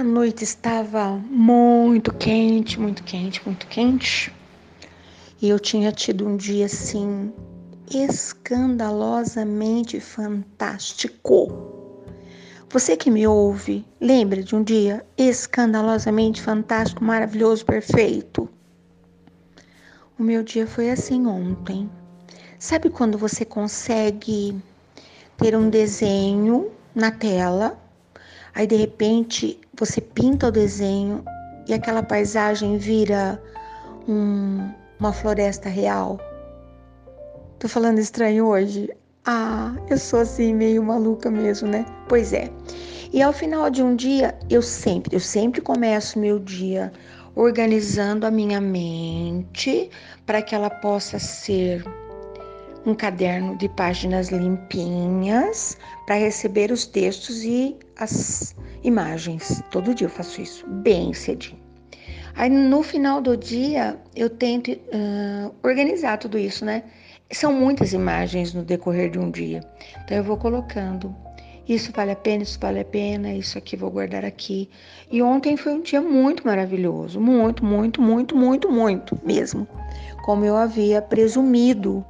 A noite estava muito quente, muito quente, muito quente. E eu tinha tido um dia assim escandalosamente fantástico. Você que me ouve, lembra de um dia escandalosamente fantástico, maravilhoso, perfeito? O meu dia foi assim ontem. Sabe quando você consegue ter um desenho na tela, aí de repente você pinta o desenho e aquela paisagem vira um, uma floresta real. Tô falando estranho hoje? Ah, eu sou assim meio maluca mesmo, né? Pois é. E ao final de um dia, eu sempre, eu sempre começo meu dia organizando a minha mente para que ela possa ser um caderno de páginas limpinhas para receber os textos e as imagens. Todo dia eu faço isso, bem cedinho. Aí no final do dia eu tento uh, organizar tudo isso, né? São muitas imagens no decorrer de um dia. Então eu vou colocando. Isso vale a pena, isso vale a pena, isso aqui vou guardar aqui. E ontem foi um dia muito maravilhoso. Muito, muito, muito, muito, muito mesmo. Como eu havia presumido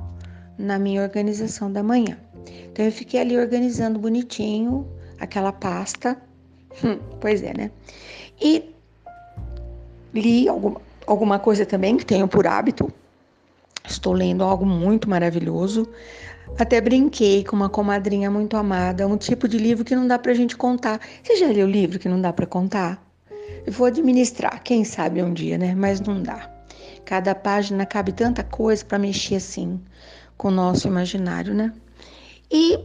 na minha organização da manhã. Então eu fiquei ali organizando bonitinho aquela pasta. Hum, pois é, né? E li alguma, alguma coisa também que tenho por hábito. Estou lendo algo muito maravilhoso. Até brinquei com uma comadrinha muito amada, um tipo de livro que não dá pra gente contar. Você já leu livro que não dá para contar? Eu vou administrar, quem sabe um dia, né? Mas não dá. Cada página cabe tanta coisa para mexer assim com o nosso imaginário, né? E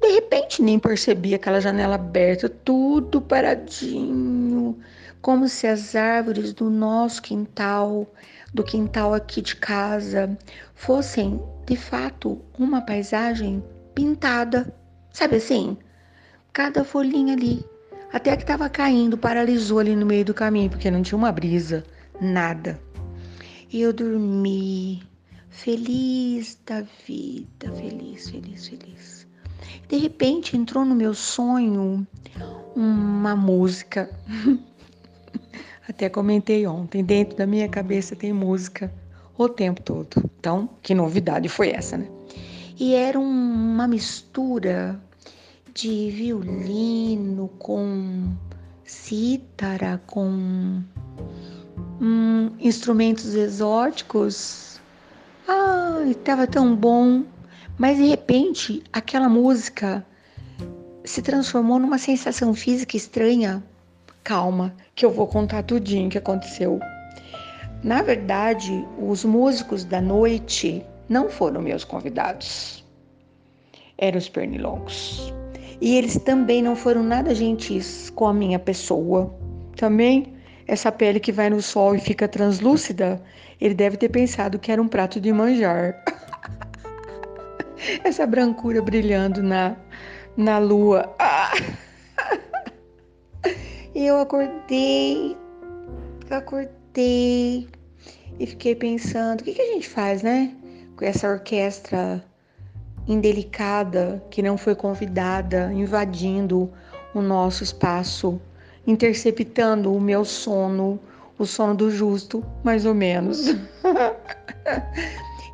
de repente nem percebi aquela janela aberta, tudo paradinho, como se as árvores do nosso quintal, do quintal aqui de casa, fossem de fato uma paisagem pintada, sabe assim? Cada folhinha ali, até que estava caindo, paralisou ali no meio do caminho, porque não tinha uma brisa, nada. E eu dormi, feliz da vida, feliz, feliz, feliz. De repente entrou no meu sonho uma música. Até comentei ontem, dentro da minha cabeça tem música o tempo todo. Então, que novidade foi essa, né? E era uma mistura de violino com cítara, com hum, instrumentos exóticos Ai, estava tão bom. Mas de repente, aquela música se transformou numa sensação física estranha. Calma, que eu vou contar tudinho que aconteceu. Na verdade, os músicos da noite não foram meus convidados. Eram os pernilongos. E eles também não foram nada gentis com a minha pessoa. Também essa pele que vai no sol e fica translúcida, ele deve ter pensado que era um prato de manjar. essa brancura brilhando na, na lua. e eu acordei, acordei e fiquei pensando: o que, que a gente faz, né? Com essa orquestra indelicada que não foi convidada, invadindo o nosso espaço interceptando o meu sono, o sono do justo, mais ou menos.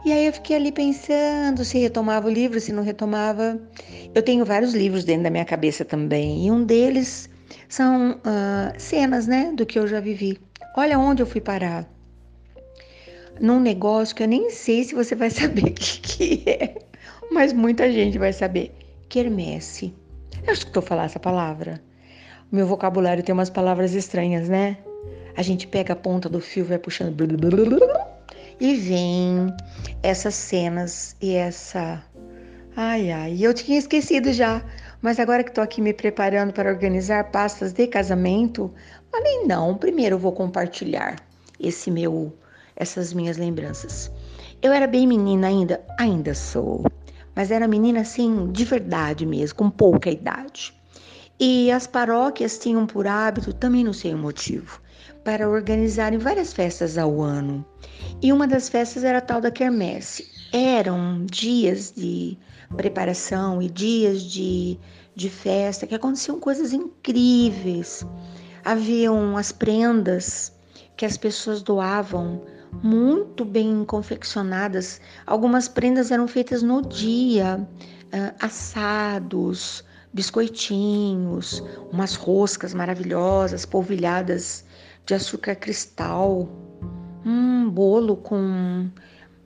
e aí eu fiquei ali pensando se retomava o livro, se não retomava. Eu tenho vários livros dentro da minha cabeça também, e um deles são uh, cenas, né, do que eu já vivi. Olha onde eu fui parar. Num negócio que eu nem sei se você vai saber o que, que é, mas muita gente vai saber. Quermesse. Eu escutou falar essa palavra? Meu vocabulário tem umas palavras estranhas, né? A gente pega a ponta do fio, vai puxando e vem essas cenas e essa. Ai, ai, eu tinha esquecido já, mas agora que estou aqui me preparando para organizar pastas de casamento, falei não, primeiro eu vou compartilhar esse meu, essas minhas lembranças. Eu era bem menina ainda, ainda sou, mas era menina assim de verdade mesmo, com pouca idade. E as paróquias tinham por hábito, também não sei o motivo, para organizarem várias festas ao ano. E uma das festas era a tal da quermesse. Eram dias de preparação e dias de, de festa que aconteciam coisas incríveis. haviam as prendas que as pessoas doavam muito bem confeccionadas. Algumas prendas eram feitas no dia, uh, assados, biscoitinhos, umas roscas maravilhosas, polvilhadas de açúcar cristal, um bolo com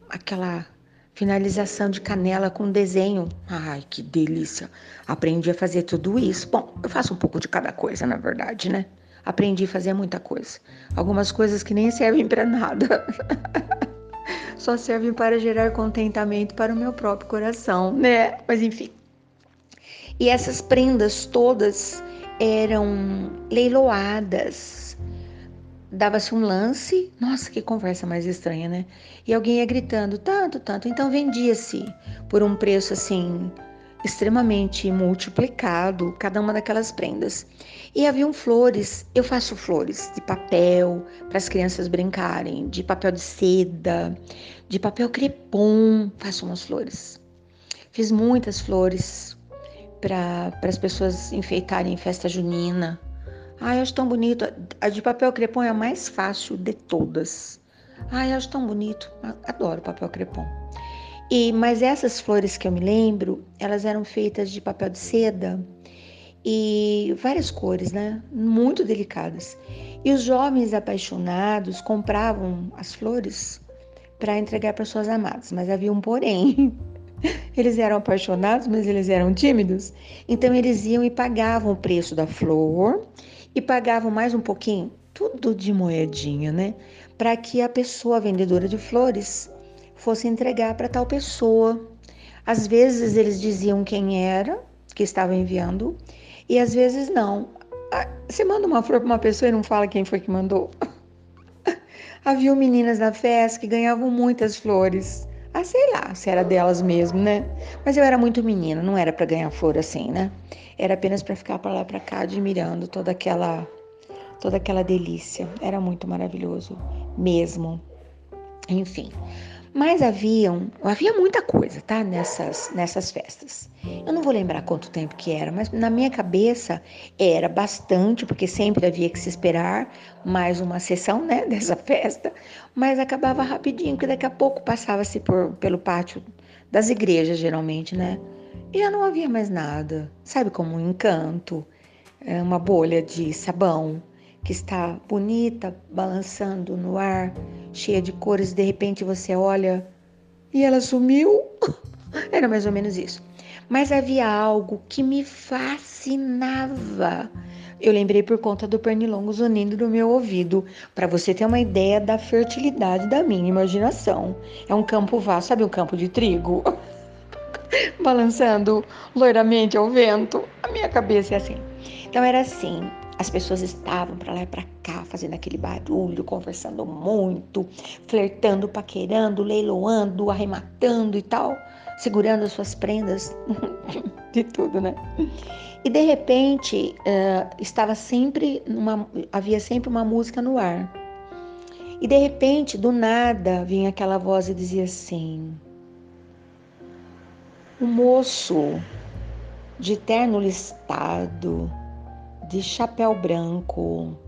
aquela finalização de canela com desenho. Ai, que delícia! Aprendi a fazer tudo isso. Bom, eu faço um pouco de cada coisa, na verdade, né? Aprendi a fazer muita coisa. Algumas coisas que nem servem para nada. Só servem para gerar contentamento para o meu próprio coração, né? Mas enfim. E essas prendas todas eram leiloadas. Dava-se um lance, nossa, que conversa mais estranha, né? E alguém ia gritando, tanto, tanto. Então vendia-se por um preço assim extremamente multiplicado cada uma daquelas prendas. E haviam flores, eu faço flores de papel para as crianças brincarem, de papel de seda, de papel crepom, faço umas flores. Fiz muitas flores para as pessoas enfeitarem festa junina. Ai, eu acho tão bonito. A de papel crepom é a mais fácil de todas. Ai, eu acho tão bonito. Adoro papel crepom. E, mas essas flores que eu me lembro, elas eram feitas de papel de seda e várias cores, né? Muito delicadas. E os jovens apaixonados compravam as flores para entregar para suas amadas, mas havia um porém. Eles eram apaixonados, mas eles eram tímidos. Então eles iam e pagavam o preço da flor e pagavam mais um pouquinho, tudo de moedinha, né? Para que a pessoa a vendedora de flores fosse entregar para tal pessoa. Às vezes eles diziam quem era que estava enviando e às vezes não. Ah, você manda uma flor para uma pessoa e não fala quem foi que mandou. Havia meninas na festa que ganhavam muitas flores. Ah, sei lá, se era delas mesmo, né? Mas eu era muito menina, não era para ganhar flor assim, né? Era apenas para ficar para lá para cá admirando toda aquela toda aquela delícia. Era muito maravilhoso mesmo. Enfim, mas haviam, havia muita coisa, tá? Nessas, nessas festas. Eu não vou lembrar quanto tempo que era, mas na minha cabeça era bastante, porque sempre havia que se esperar mais uma sessão, né, dessa festa. Mas acabava rapidinho, porque daqui a pouco passava-se pelo pátio das igrejas, geralmente, né? E já não havia mais nada. Sabe como um encanto, é, uma bolha de sabão que está bonita, balançando no ar, cheia de cores, de repente você olha e ela sumiu. Era mais ou menos isso. Mas havia algo que me fascinava. Eu lembrei por conta do pernilongo zunindo no meu ouvido, para você ter uma ideia da fertilidade da minha imaginação. É um campo vasto, sabe um campo de trigo? Balançando loiramente ao vento. A minha cabeça é assim. Então era assim, as pessoas estavam para lá e para cá, fazendo aquele barulho, conversando muito, flertando, paquerando, leiloando, arrematando e tal, segurando as suas prendas, de tudo, né? E de repente uh, estava sempre uma, havia sempre uma música no ar. E de repente, do nada, vinha aquela voz e dizia assim: O moço de terno listado, de chapéu branco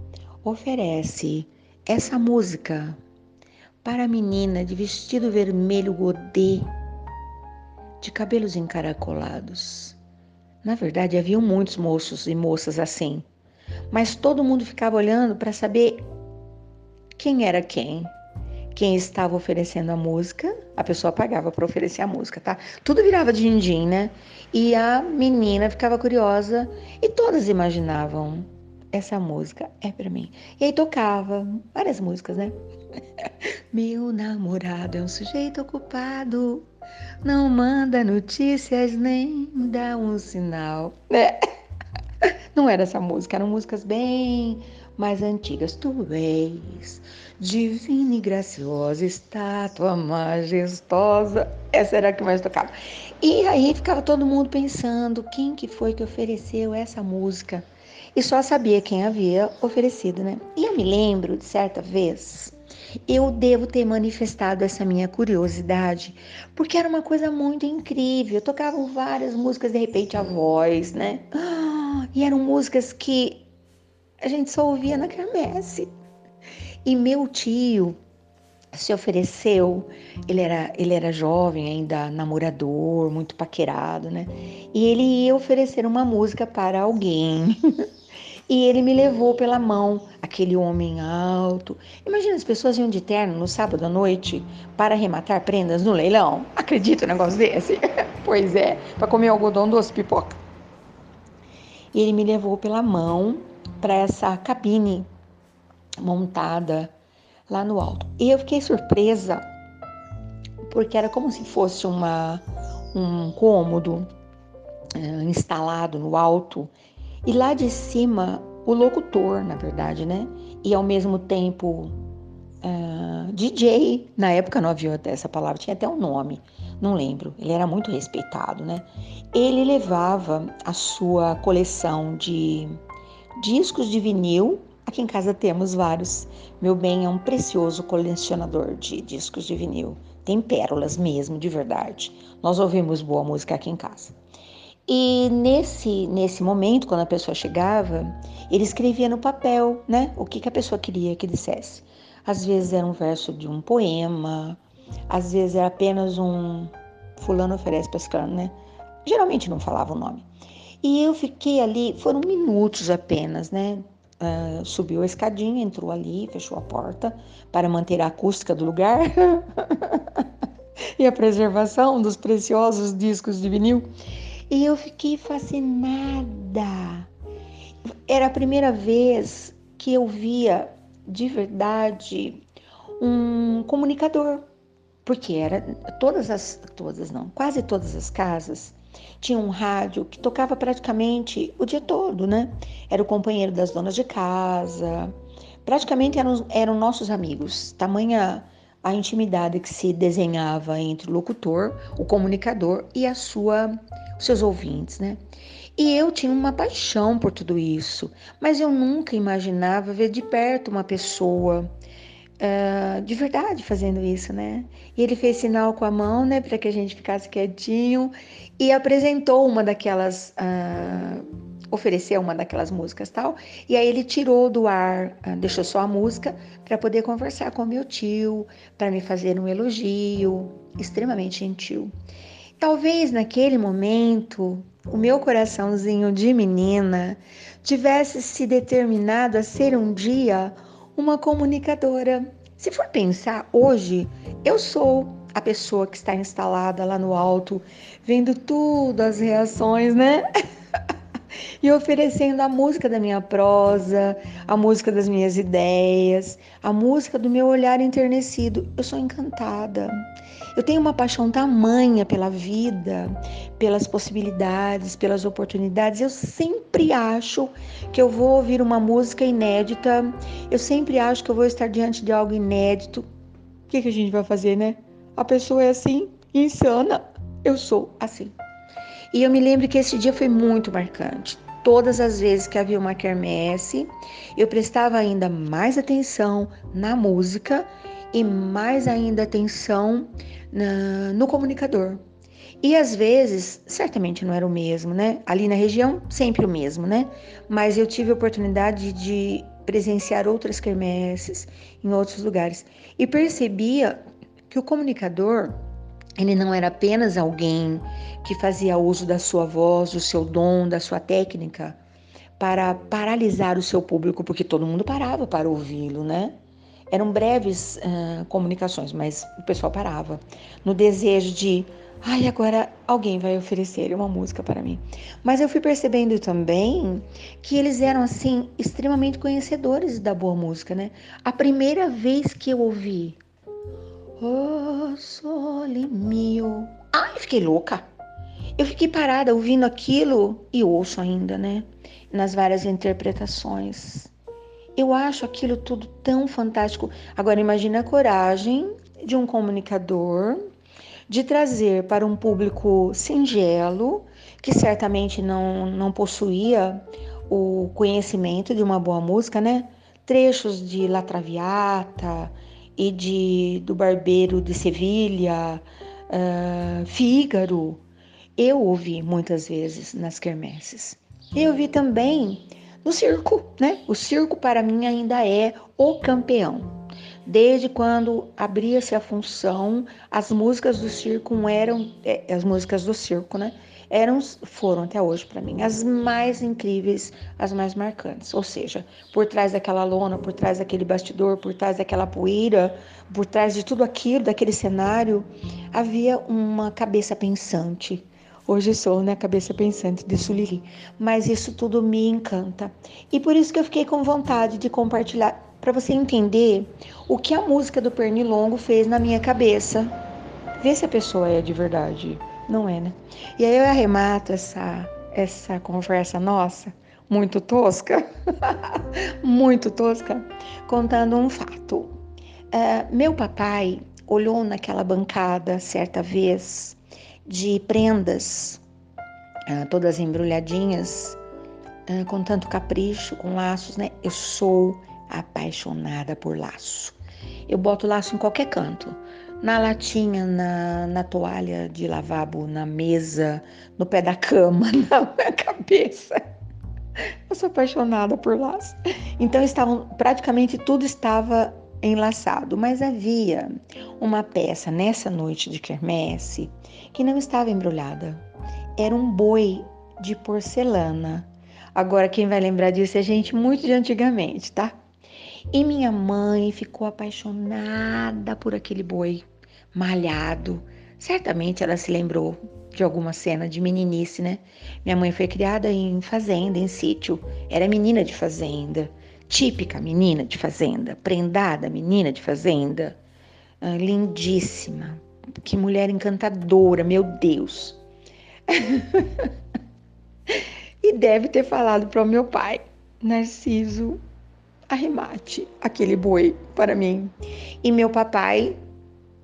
oferece essa música para a menina de vestido vermelho godê, de cabelos encaracolados. Na verdade, haviam muitos moços e moças assim, mas todo mundo ficava olhando para saber quem era quem. Quem estava oferecendo a música, a pessoa pagava para oferecer a música, tá? Tudo virava din-din, né? E a menina ficava curiosa e todas imaginavam essa música é para mim. E aí tocava várias músicas, né? Meu namorado é um sujeito ocupado, não manda notícias nem dá um sinal. É. Não era essa música, eram músicas bem mais antigas. Tu és divina e graciosa, estátua majestosa. Essa era a que mais tocava. E aí ficava todo mundo pensando quem que foi que ofereceu essa música. E só sabia quem havia oferecido, né? E eu me lembro de certa vez, eu devo ter manifestado essa minha curiosidade, porque era uma coisa muito incrível. Tocavam várias músicas, de repente a voz, né? E eram músicas que a gente só ouvia na quermesse. E meu tio se ofereceu, ele era, ele era jovem ainda, namorador, muito paquerado, né? E ele ia oferecer uma música para alguém. e ele me levou pela mão, aquele homem alto. Imagina as pessoas iam de terno no sábado à noite para arrematar prendas no leilão. Acredita um negócio desse? pois é, para comer algodão doce, pipoca. E ele me levou pela mão para essa cabine montada lá no alto. E eu fiquei surpresa porque era como se fosse uma, um cômodo uh, instalado no alto e lá de cima o locutor, na verdade, né? E ao mesmo tempo uh, eh, DJ, na época não havia essa palavra, tinha até um nome, não lembro. Ele era muito respeitado, né? Ele levava a sua coleção de discos de vinil Aqui em casa temos vários. Meu bem é um precioso colecionador de discos de vinil. Tem pérolas mesmo, de verdade. Nós ouvimos boa música aqui em casa. E nesse, nesse momento, quando a pessoa chegava, ele escrevia no papel, né? O que, que a pessoa queria que dissesse. Às vezes era um verso de um poema, às vezes era apenas um fulano oferece para né? Geralmente não falava o nome. E eu fiquei ali, foram minutos apenas, né? Uh, subiu a escadinha, entrou ali, fechou a porta para manter a acústica do lugar e a preservação dos preciosos discos de vinil. E eu fiquei fascinada. Era a primeira vez que eu via de verdade um comunicador, porque era todas as todas não, quase todas as casas tinha um rádio que tocava praticamente o dia todo, né? Era o companheiro das donas de casa. Praticamente eram, eram nossos amigos. Tamanha a intimidade que se desenhava entre o locutor, o comunicador e a sua, os seus ouvintes, né? E eu tinha uma paixão por tudo isso, mas eu nunca imaginava ver de perto uma pessoa uh, de verdade fazendo isso, né? E ele fez sinal com a mão, né, para que a gente ficasse quietinho e apresentou uma daquelas, uh, ofereceu uma daquelas músicas tal. E aí ele tirou do ar, uh, deixou só a música para poder conversar com meu tio, para me fazer um elogio, extremamente gentil. Talvez naquele momento o meu coraçãozinho de menina tivesse se determinado a ser um dia uma comunicadora. Se for pensar, hoje eu sou a pessoa que está instalada lá no alto, vendo tudo, as reações, né? e oferecendo a música da minha prosa, a música das minhas ideias, a música do meu olhar enternecido. Eu sou encantada. Eu tenho uma paixão tamanha pela vida, pelas possibilidades, pelas oportunidades. Eu sempre acho que eu vou ouvir uma música inédita, eu sempre acho que eu vou estar diante de algo inédito. O que, que a gente vai fazer, né? A pessoa é assim, insana. Eu sou assim. E eu me lembro que esse dia foi muito marcante todas as vezes que havia uma quermesse, eu prestava ainda mais atenção na música e mais ainda atenção na, no comunicador. E às vezes, certamente não era o mesmo, né? Ali na região, sempre o mesmo, né? Mas eu tive a oportunidade de presenciar outras quermesses em outros lugares e percebia que o comunicador ele não era apenas alguém que fazia uso da sua voz, do seu dom, da sua técnica para paralisar o seu público, porque todo mundo parava para ouvi-lo, né? Eram breves uh, comunicações, mas o pessoal parava no desejo de, ai, agora alguém vai oferecer uma música para mim. Mas eu fui percebendo também que eles eram assim extremamente conhecedores da boa música, né? A primeira vez que eu ouvi Oh, sole mio. Ai, fiquei louca. Eu fiquei parada ouvindo aquilo e ouço ainda, né? Nas várias interpretações. Eu acho aquilo tudo tão fantástico. Agora imagine a coragem de um comunicador de trazer para um público singelo, que certamente não, não possuía o conhecimento de uma boa música, né? Trechos de La Traviata, e de, do Barbeiro de Sevilha, uh, Fígaro, eu ouvi muitas vezes nas quermesses. Eu ouvi também no circo, né? O circo para mim ainda é o campeão. Desde quando abria-se a função, as músicas do circo eram é, as músicas do circo, né? Eram foram até hoje para mim as mais incríveis, as mais marcantes. Ou seja, por trás daquela lona, por trás daquele bastidor, por trás daquela poeira, por trás de tudo aquilo, daquele cenário, havia uma cabeça pensante. Hoje sou, né, cabeça pensante de Sulili, mas isso tudo me encanta. E por isso que eu fiquei com vontade de compartilhar para você entender o que a música do Pernilongo fez na minha cabeça. Vê se a pessoa é de verdade. Não é, né? E aí eu arremato essa, essa conversa nossa, muito tosca, muito tosca, contando um fato. Uh, meu papai olhou naquela bancada certa vez de prendas, uh, todas embrulhadinhas, uh, com tanto capricho, com laços, né? Eu sou apaixonada por laço. Eu boto laço em qualquer canto. Na latinha, na, na toalha de lavabo, na mesa, no pé da cama, na cabeça. Eu sou apaixonada por laço. Então estavam praticamente tudo estava enlaçado, mas havia uma peça nessa noite de quermesse que não estava embrulhada. Era um boi de porcelana. Agora quem vai lembrar disso é gente muito de antigamente, tá? E minha mãe ficou apaixonada por aquele boi malhado. Certamente ela se lembrou de alguma cena de meninice, né? Minha mãe foi criada em fazenda, em sítio. Era menina de fazenda, típica menina de fazenda, prendada menina de fazenda. Ah, lindíssima. Que mulher encantadora, meu Deus. e deve ter falado para o meu pai, Narciso, arremate aquele boi para mim. E meu papai,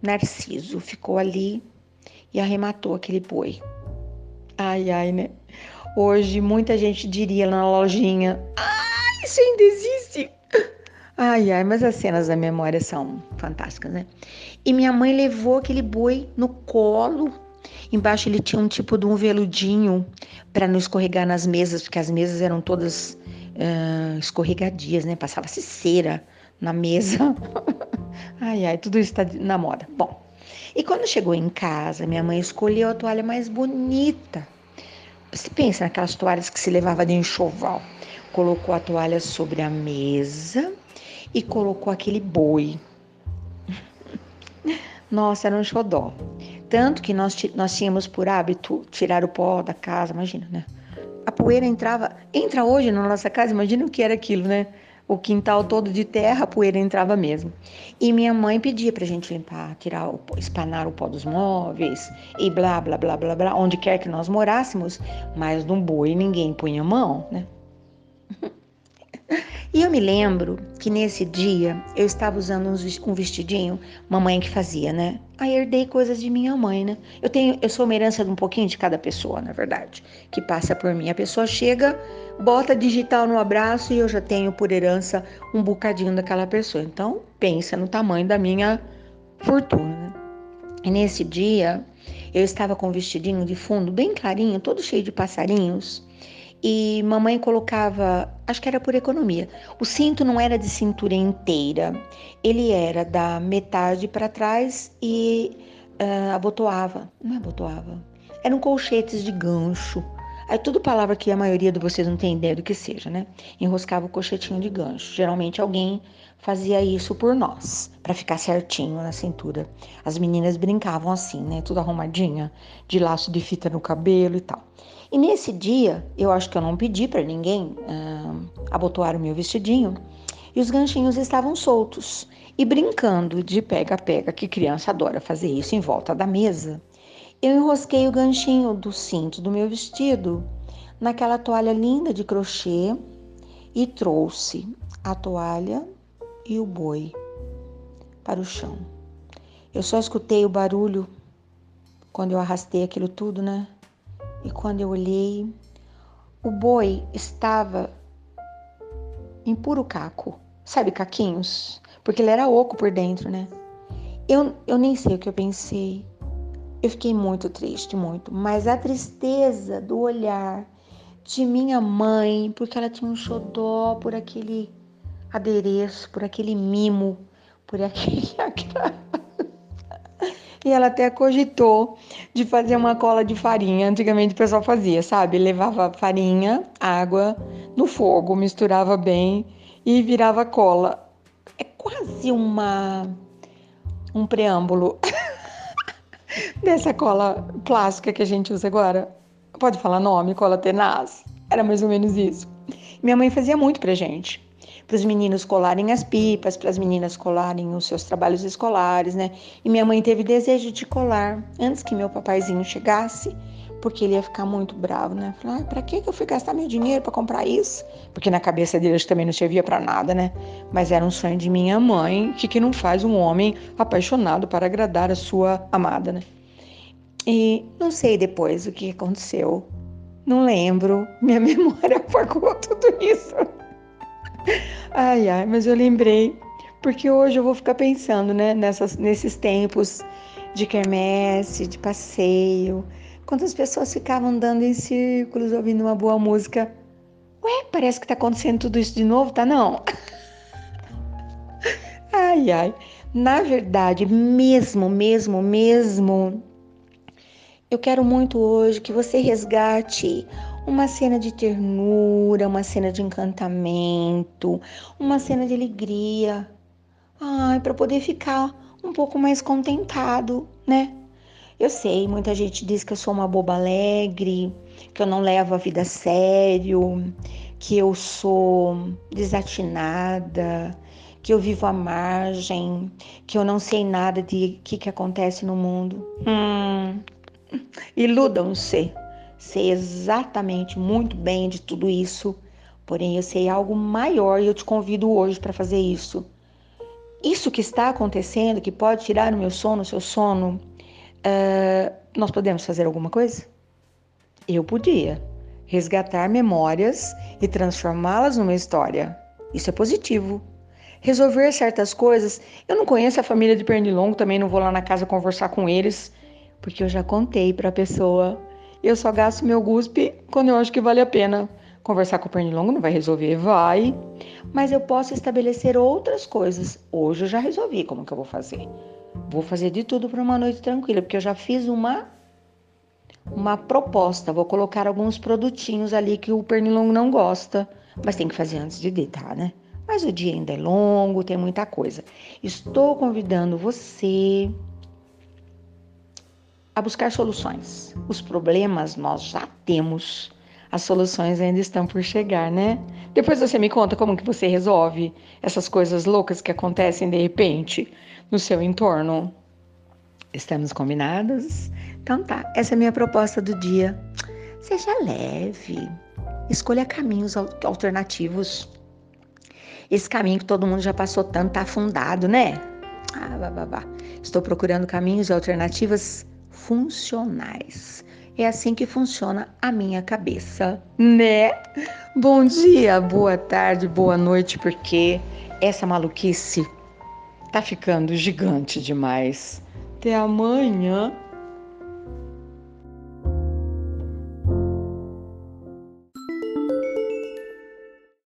Narciso, ficou ali e arrematou aquele boi. Ai, ai, né? Hoje muita gente diria na lojinha: Ah, isso ainda existe! Ai, ai, mas as cenas da memória são fantásticas, né? E minha mãe levou aquele boi no colo. Embaixo ele tinha um tipo de um veludinho para não escorregar nas mesas, porque as mesas eram todas uh, escorregadias, né? Passava-se cera na mesa. ai, ai, tudo isso está na moda. Bom, e quando chegou em casa, minha mãe escolheu a toalha mais bonita. Você pensa naquelas toalhas que se levava de enxoval. Colocou a toalha sobre a mesa e colocou aquele boi. Nossa, era um xodó. Tanto que nós, nós tínhamos por hábito tirar o pó da casa, imagina, né? a poeira entrava, entra hoje na nossa casa, imagina o que era aquilo, né? O quintal todo de terra, a poeira entrava mesmo. E minha mãe pedia pra gente limpar, tirar, o, espanar o pó dos móveis e blá, blá, blá, blá, blá, onde quer que nós morássemos, mas no boi ninguém punha mão, né? E eu me lembro que nesse dia eu estava usando um vestidinho, mamãe que fazia, né? Aí herdei coisas de minha mãe, né? Eu tenho, eu sou uma herança de um pouquinho de cada pessoa, na verdade, que passa por mim. A pessoa chega, bota digital no abraço e eu já tenho por herança um bocadinho daquela pessoa. Então, pensa no tamanho da minha fortuna, né? E nesse dia eu estava com um vestidinho de fundo bem clarinho, todo cheio de passarinhos e mamãe colocava, acho que era por economia. O cinto não era de cintura inteira, ele era da metade para trás e uh, abotoava. Não é abotoava, eram colchetes de gancho. Aí tudo palavra que a maioria de vocês não tem ideia do que seja, né? Enroscava o colchetinho de gancho. Geralmente alguém fazia isso por nós, para ficar certinho na cintura. As meninas brincavam assim, né? Tudo arrumadinha, de laço de fita no cabelo e tal. E nesse dia, eu acho que eu não pedi para ninguém uh, abotoar o meu vestidinho, e os ganchinhos estavam soltos. E brincando de pega-pega, que criança adora fazer isso em volta da mesa, eu enrosquei o ganchinho do cinto do meu vestido naquela toalha linda de crochê e trouxe a toalha e o boi para o chão. Eu só escutei o barulho quando eu arrastei aquilo tudo, né? E quando eu olhei, o boi estava em puro caco. Sabe, caquinhos? Porque ele era oco por dentro, né? Eu, eu nem sei o que eu pensei. Eu fiquei muito triste, muito. Mas a tristeza do olhar de minha mãe, porque ela tinha um xodó por aquele adereço, por aquele mimo, por aquele E ela até cogitou de fazer uma cola de farinha. Antigamente o pessoal fazia, sabe? Levava farinha, água no fogo, misturava bem e virava cola. É quase uma um preâmbulo dessa cola plástica que a gente usa agora. Pode falar nome, cola tenaz. Era mais ou menos isso. Minha mãe fazia muito pra gente. Para os meninos colarem as pipas, para as meninas colarem os seus trabalhos escolares, né? E minha mãe teve desejo de colar antes que meu papaizinho chegasse, porque ele ia ficar muito bravo, né? Falar, ah, para que eu fui gastar meu dinheiro para comprar isso? Porque na cabeça dele também não servia para nada, né? Mas era um sonho de minha mãe, que que não faz um homem apaixonado para agradar a sua amada, né? E não sei depois o que aconteceu. Não lembro. Minha memória apagou tudo isso. Ai, ai, mas eu lembrei. Porque hoje eu vou ficar pensando, né? Nessas, nesses tempos de quermesse, de passeio. Quantas pessoas ficavam andando em círculos ouvindo uma boa música. Ué, parece que tá acontecendo tudo isso de novo, tá não? Ai, ai. Na verdade, mesmo, mesmo, mesmo, eu quero muito hoje que você resgate uma cena de ternura, uma cena de encantamento, uma cena de alegria. Ai, para poder ficar um pouco mais contentado, né? Eu sei, muita gente diz que eu sou uma boba alegre, que eu não levo a vida a sério, que eu sou desatinada, que eu vivo à margem, que eu não sei nada de que que acontece no mundo. Hum, Iludam-se. Sei exatamente muito bem de tudo isso, porém eu sei algo maior e eu te convido hoje para fazer isso. Isso que está acontecendo, que pode tirar o meu sono, o seu sono, uh, nós podemos fazer alguma coisa? Eu podia resgatar memórias e transformá-las numa história. Isso é positivo. Resolver certas coisas. Eu não conheço a família de Pernilongo, também não vou lá na casa conversar com eles porque eu já contei para a pessoa. Eu só gasto meu guspe quando eu acho que vale a pena. Conversar com o pernilongo não vai resolver, vai. Mas eu posso estabelecer outras coisas. Hoje eu já resolvi como que eu vou fazer. Vou fazer de tudo para uma noite tranquila, porque eu já fiz uma uma proposta. Vou colocar alguns produtinhos ali que o pernilongo não gosta, mas tem que fazer antes de deitar, né? Mas o dia ainda é longo, tem muita coisa. Estou convidando você a buscar soluções. Os problemas nós já temos, as soluções ainda estão por chegar, né? Depois você me conta como que você resolve essas coisas loucas que acontecem de repente no seu entorno. Estamos combinados? Então tá, essa é a minha proposta do dia. Seja leve, escolha caminhos alternativos. Esse caminho que todo mundo já passou tanto tá afundado, né? Ah, bah, bah, bah. Estou procurando caminhos e alternativas funcionais. É assim que funciona a minha cabeça, né? Bom dia, boa tarde, boa noite, porque essa maluquice tá ficando gigante demais. Até amanhã.